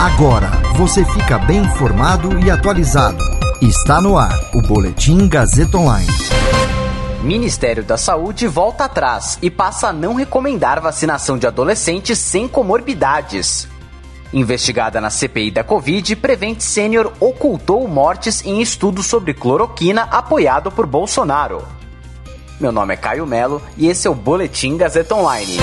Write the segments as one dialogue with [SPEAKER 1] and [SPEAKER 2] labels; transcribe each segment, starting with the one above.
[SPEAKER 1] Agora você fica bem informado e atualizado. Está no ar o Boletim Gazeta Online.
[SPEAKER 2] Ministério da Saúde volta atrás e passa a não recomendar vacinação de adolescentes sem comorbidades. Investigada na CPI da Covid, Prevent Sênior ocultou mortes em estudo sobre cloroquina apoiado por Bolsonaro. Meu nome é Caio Melo e esse é o Boletim Gazeta Online.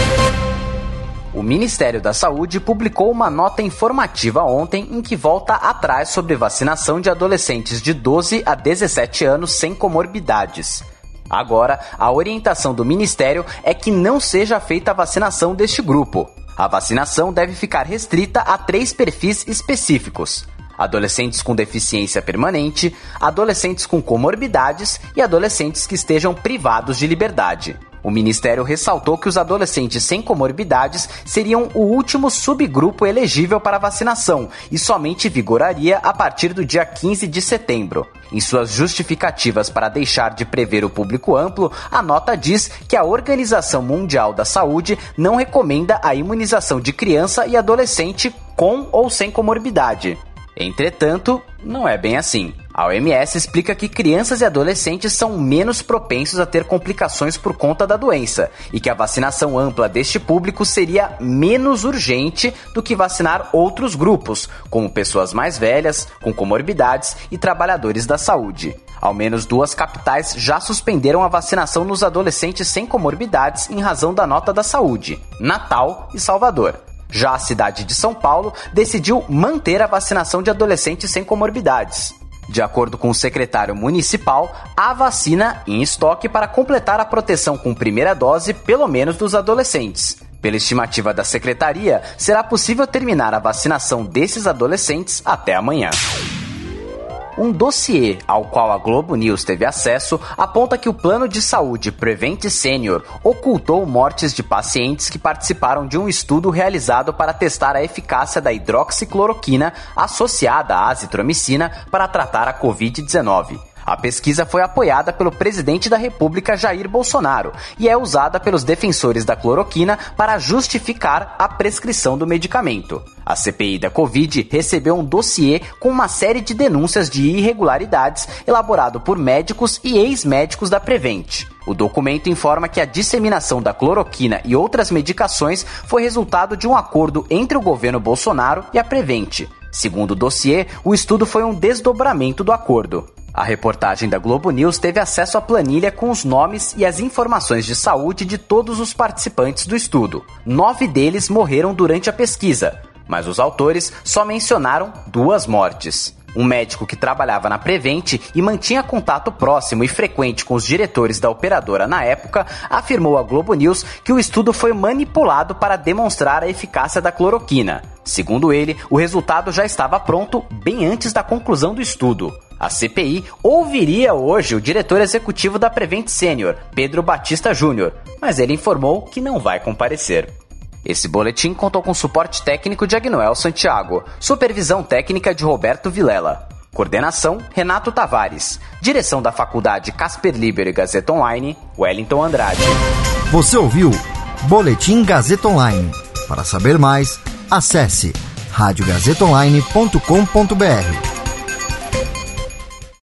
[SPEAKER 2] O Ministério da Saúde publicou uma nota informativa ontem em que volta atrás sobre vacinação de adolescentes de 12 a 17 anos sem comorbidades. Agora, a orientação do Ministério é que não seja feita a vacinação deste grupo. A vacinação deve ficar restrita a três perfis específicos: adolescentes com deficiência permanente, adolescentes com comorbidades e adolescentes que estejam privados de liberdade. O Ministério ressaltou que os adolescentes sem comorbidades seriam o último subgrupo elegível para vacinação e somente vigoraria a partir do dia 15 de setembro. Em suas justificativas para deixar de prever o público amplo, a nota diz que a Organização Mundial da Saúde não recomenda a imunização de criança e adolescente com ou sem comorbidade. Entretanto, não é bem assim. A OMS explica que crianças e adolescentes são menos propensos a ter complicações por conta da doença e que a vacinação ampla deste público seria menos urgente do que vacinar outros grupos, como pessoas mais velhas, com comorbidades e trabalhadores da saúde. Ao menos duas capitais já suspenderam a vacinação nos adolescentes sem comorbidades em razão da nota da saúde: Natal e Salvador. Já a cidade de São Paulo decidiu manter a vacinação de adolescentes sem comorbidades. De acordo com o secretário municipal, há vacina em estoque para completar a proteção com primeira dose, pelo menos dos adolescentes. Pela estimativa da secretaria, será possível terminar a vacinação desses adolescentes até amanhã. Um dossiê ao qual a Globo News teve acesso aponta que o plano de saúde Prevent Senior ocultou mortes de pacientes que participaram de um estudo realizado para testar a eficácia da hidroxicloroquina associada à azitromicina para tratar a Covid-19. A pesquisa foi apoiada pelo presidente da República Jair Bolsonaro e é usada pelos defensores da cloroquina para justificar a prescrição do medicamento. A CPI da Covid recebeu um dossiê com uma série de denúncias de irregularidades elaborado por médicos e ex-médicos da Prevent. O documento informa que a disseminação da cloroquina e outras medicações foi resultado de um acordo entre o governo Bolsonaro e a Prevent. Segundo o dossiê, o estudo foi um desdobramento do acordo. A reportagem da Globo News teve acesso à planilha com os nomes e as informações de saúde de todos os participantes do estudo. Nove deles morreram durante a pesquisa, mas os autores só mencionaram duas mortes. Um médico que trabalhava na Prevent e mantinha contato próximo e frequente com os diretores da operadora na época, afirmou à Globo News que o estudo foi manipulado para demonstrar a eficácia da cloroquina. Segundo ele, o resultado já estava pronto bem antes da conclusão do estudo. A CPI ouviria hoje o diretor executivo da Prevent Senior, Pedro Batista Júnior, mas ele informou que não vai comparecer. Esse boletim contou com suporte técnico de Agnoel Santiago, supervisão técnica de Roberto Vilela, coordenação Renato Tavares, direção da Faculdade Casper Liber e Gazeta Online, Wellington Andrade.
[SPEAKER 1] Você ouviu Boletim Gazeta Online. Para saber mais, acesse radiogazetaonline.com.br.